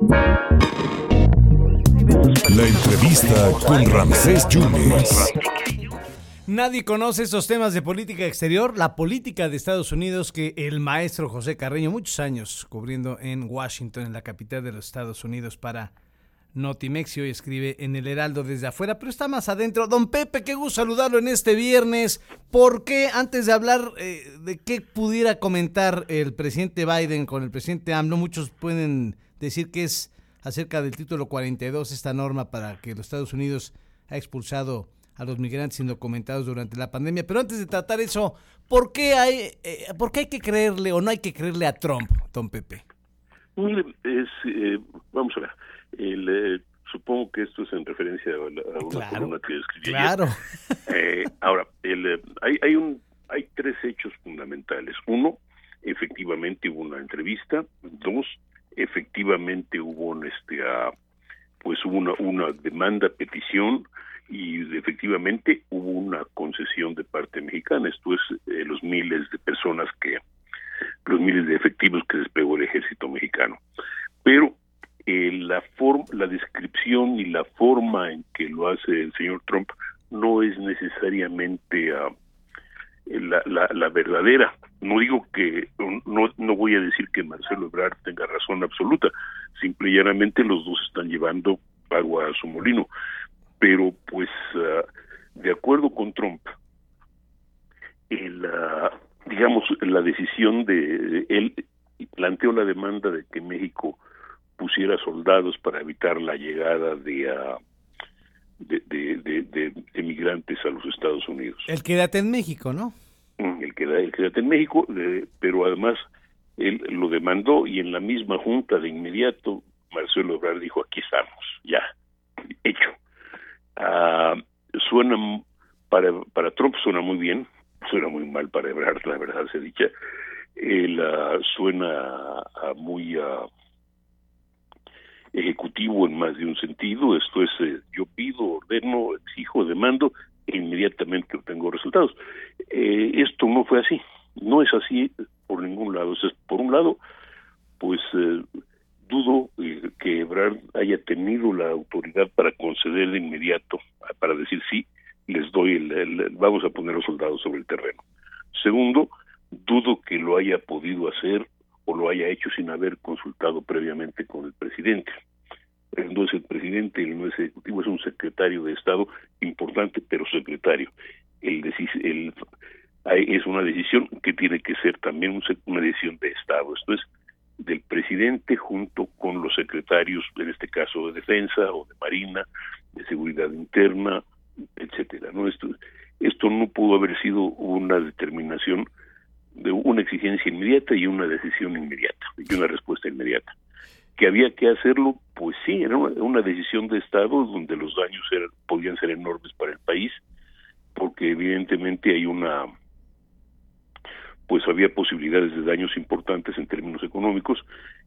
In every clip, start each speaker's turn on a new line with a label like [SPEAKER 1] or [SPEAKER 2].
[SPEAKER 1] La entrevista con Ramsés Yunes.
[SPEAKER 2] Nadie conoce esos temas de política exterior, la política de Estados Unidos que el maestro José Carreño, muchos años cubriendo en Washington, en la capital de los Estados Unidos para Notimexio y escribe en el Heraldo desde afuera, pero está más adentro. Don Pepe, qué gusto saludarlo en este viernes. ¿Por qué, antes de hablar eh, de qué pudiera comentar el presidente Biden con el presidente AMLO, muchos pueden decir que es acerca del título 42, esta norma para que los Estados Unidos ha expulsado a los migrantes indocumentados durante la pandemia. Pero antes de tratar eso, ¿por qué hay, eh, ¿por qué hay que creerle o no hay que creerle a Trump, don Pepe?
[SPEAKER 3] Mire, es, eh, vamos a ver, el, eh, supongo que esto es en referencia a, la, a una
[SPEAKER 2] Claro,
[SPEAKER 3] columna que escribí
[SPEAKER 2] Claro.
[SPEAKER 3] Eh, ahora, el, eh, hay, hay, un, hay tres hechos fundamentales. Uno, efectivamente hubo una entrevista. Dos, efectivamente hubo este, ah, pues una, una demanda, petición, y efectivamente hubo una concesión de parte mexicana. Esto es eh, los miles de personas que, los miles de efectivos que desplegó el ejército mexicano. Pero eh, la forma, la descripción y la forma en que lo hace el señor Trump no es necesariamente ah, la, la, la verdadera. No digo que, no, no voy a decir que Marcelo Ebrard tenga razón absoluta, simple y llanamente los dos están llevando agua a su molino. Pero pues, ah, de acuerdo con Trump, el, ah, digamos, la decisión de él planteó la demanda de que México pusiera soldados para evitar la llegada de, ah, de, de, de- de- de migrantes a los Estados Unidos.
[SPEAKER 2] El quédate en México, ¿no?
[SPEAKER 3] Mm, El que el quédate en México, eh, pero además él lo demandó y en la misma junta de inmediato Marcelo Ebrard dijo aquí estamos, ya, hecho. Ah, suena para para Trump suena muy bien, suena muy mal para Ebrard, la verdad se dicha. Él ah, suena muy ah, ejecutivo en más de un sentido. Esto es, eh, yo pido, ordeno, exijo, demando e inmediatamente obtengo resultados. Eh, esto no fue así, no es así por ningún lado. O por un lado, pues eh, dudo eh, que Ebrard haya tenido la autoridad para conceder de inmediato, para decir sí, les doy, el, vamos a poner los soldados sobre el terreno. Segundo, dudo que lo haya podido hacer lo haya hecho sin haber consultado previamente con el presidente. Él no es el presidente, él no es ejecutivo, es un secretario de Estado importante, pero secretario. El, es una decisión que tiene que ser también una decisión de Estado. Esto es del presidente junto con los secretarios, en este caso de Defensa o de Marina, de Seguridad Interna, etcétera. No esto esto no pudo haber sido una determinación de una exigencia inmediata y una decisión inmediata y una respuesta inmediata. Que había que hacerlo, pues sí, era una, decisión de Estado donde los daños podían ser enormes para el país, porque evidentemente hay una, pues había posibilidades de daños importantes en términos económicos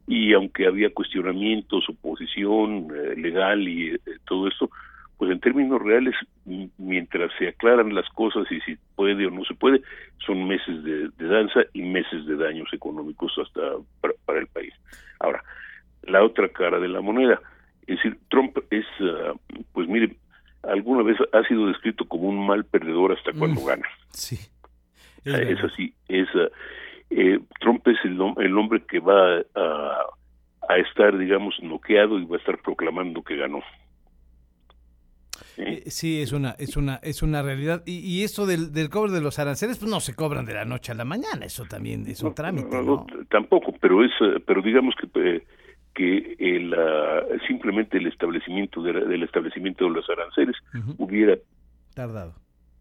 [SPEAKER 3] y aunque había cuestionamientos, oposición eh, legal y eh, todo esto, pues en términos reales, mientras se aclaran las cosas y si puede o no se puede, son meses de, de danza y meses de daños económicos hasta para, para el país. Ahora, la otra cara de la moneda, es decir, Trump es, ah, pues mire, alguna vez ha sido descrito como un mal perdedor hasta cuando
[SPEAKER 2] Mm.
[SPEAKER 3] gana.
[SPEAKER 2] Sí.
[SPEAKER 3] Sea, es así, es ah, eh, Trump es el, el hombre que va a, a estar, digamos, noqueado y va a estar proclamando que ganó. ¿Eh?
[SPEAKER 2] Sí, es una, es una, es una realidad. Y, y eso del, del cobro de los aranceles, pues no se cobran de la noche a la mañana. Eso también es un
[SPEAKER 3] No,
[SPEAKER 2] trámite,
[SPEAKER 3] no, Tampoco, pero es, eh, pero digamos que eh, que el, ah, simplemente el establecimiento de del establecimiento de los aranceles hubiera
[SPEAKER 2] Tardado.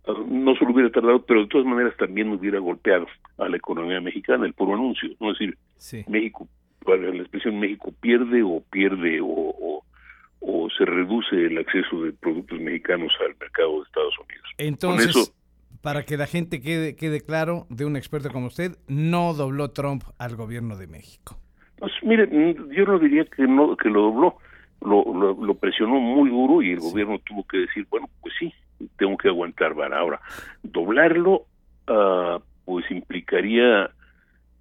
[SPEAKER 3] ah, no solo hubiera tardado, pero de todas maneras también hubiera golpeado a la economía mexicana el puro anuncio, no es decir,
[SPEAKER 2] Sí.
[SPEAKER 3] México, la expresión México pierde o pierde o se reduce el acceso de productos mexicanos al mercado de Estados Unidos.
[SPEAKER 2] Entonces,
[SPEAKER 3] eso-
[SPEAKER 2] para que la gente quede, quede claro, de un experto como usted, no dobló Trump al gobierno de México.
[SPEAKER 3] Pues mire, yo no diría que no que lo dobló, lo, lo, lo presionó muy duro y el gobierno tuvo que decir, bueno, pues sí, tengo que aguantar vara. Ahora, doblarlo, ah, pues implicaría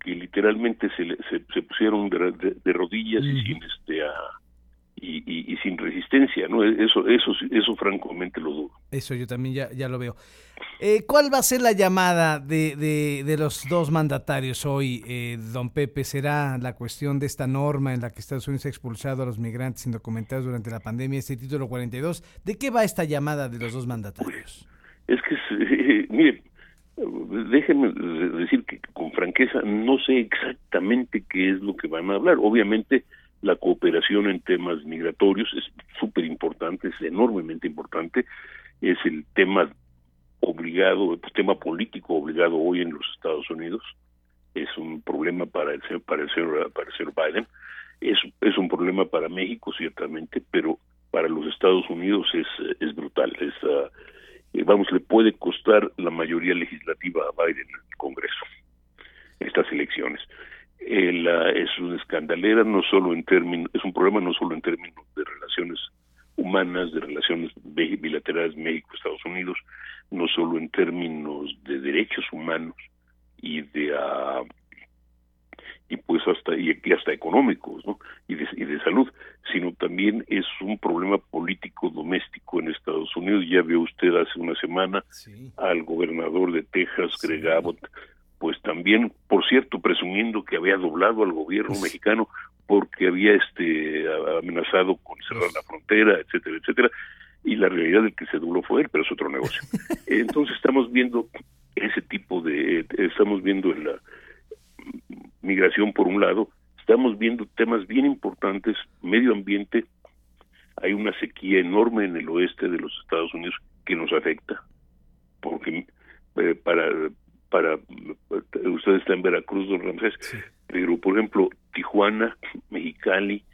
[SPEAKER 3] que literalmente se, le- se, se pusieron de, de- de rodillas y sin este ah, sin resistencia, ¿no? Eso, eso, eso francamente lo dudo.
[SPEAKER 2] Eso yo también ya, ya lo veo. Eh, ¿Cuál va a ser la llamada de, de, los dos mandatarios hoy, eh, don Pepe? ¿Será la cuestión de esta norma en la que Estados Unidos ha expulsado a los migrantes indocumentados durante la pandemia, este título 42? ¿De qué va esta llamada de los dos mandatarios?
[SPEAKER 3] Es que, eh, mire, déjenme decir que con franqueza no sé exactamente qué es lo que van a hablar. Obviamente la cooperación en temas migratorios es súper importante, es enormemente importante, es el tema obligado, el tema político obligado hoy en los Estados Unidos, es un problema para el para el señor, para el señor Biden, es, es un problema para México ciertamente, pero para los Estados Unidos es, es brutal, es, uh, vamos, le puede costar la mayoría legislativa a Biden en el Congreso estas elecciones es una escandalera no solo en términos, es un problema no solo en términos de relaciones humanas, de relaciones bilaterales México-Estados Unidos, no solo en términos de derechos humanos y de uh, y pues hasta y, hasta económicos ¿no? y, de, y de salud sino también es un problema político doméstico en Estados Unidos. Ya vio usted hace una semana al gobernador de Texas Greg Abbott pues también, por cierto, presumiendo que había doblado al gobierno mexicano porque había este amenazado con cerrar la frontera, etcétera, etcétera, y la realidad del que se dobló fue él, pero es otro negocio. Entonces estamos viendo ese tipo de, estamos viendo la migración por un lado, estamos viendo temas bien importantes, medio ambiente, hay una sequía enorme en el oeste de los Estados Unidos que nos afecta, porque eh, para para usted está en Veracruz, don Ramsés, pero por ejemplo Tijuana, Mexicali,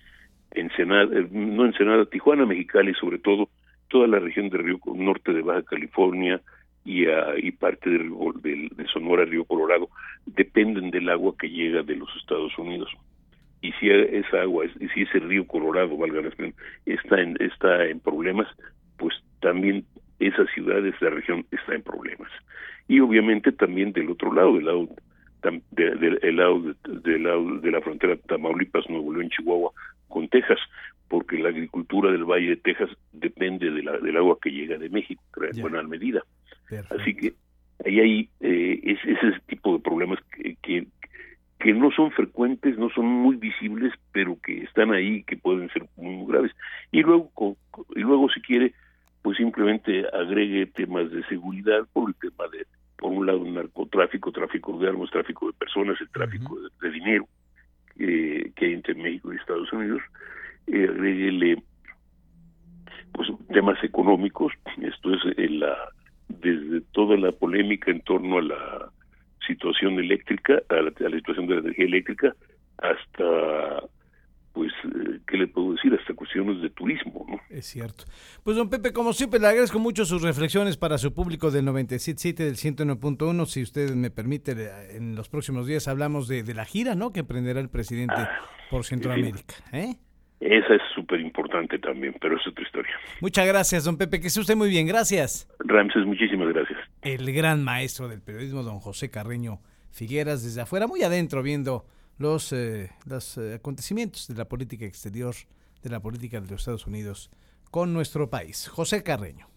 [SPEAKER 3] Ensenada, eh, no Ensenada, Tijuana, Mexicali, sobre todo toda la región de Río Norte de Baja California y, ah, y parte de, de, Sonora, Río Colorado, dependen del agua que llega de los Estados Unidos. Y si esa agua, y si ese río Colorado, valga la está en, está en problemas, pues también esa ciudad, esa región está en problemas y obviamente también del otro lado, del lado de, lado, de, lado de la frontera Tamaulipas, Nuevo León, Chihuahua, con Texas, porque la agricultura del Valle de Texas depende de la, del agua que llega de México, en buena medida. Así que ahí hay eh, es, ese tipo de problemas que, que, que, no son frecuentes, no son muy visibles, pero que están ahí que pueden ser muy graves. Y luego, y luego si quiere, pues simplemente agregue temas de seguridad por el tema de por un lado, narcotráfico, tráfico de armas, tráfico de personas, el tráfico de, dinero eh, que hay entre México y Estados Unidos. Eh, pues temas económicos, esto es la desde toda la polémica en torno a la situación eléctrica, a la, a la situación de la energía eléctrica, hasta pues, eh, ¿qué le puedo decir? Hasta cuestiones de turismo, ¿no?
[SPEAKER 2] Es cierto. Pues, don Pepe, como siempre, le agradezco mucho sus reflexiones para su público del 97.7, del 101.1. Si usted me permite, en los próximos días hablamos de, la gira, ¿no?, que emprenderá el presidente ah, por Centroamérica, ¿eh?
[SPEAKER 3] Esa es súper importante también, pero es otra historia.
[SPEAKER 2] Muchas gracias, don Pepe, que esté usted muy bien, gracias.
[SPEAKER 3] Ramses, muchísimas gracias.
[SPEAKER 2] El gran maestro del periodismo, don José Carreño Figueras, desde afuera, muy adentro, viendo los, eh, eh, acontecimientos de la política exterior, de la política de los Estados Unidos con nuestro país. José Carreño.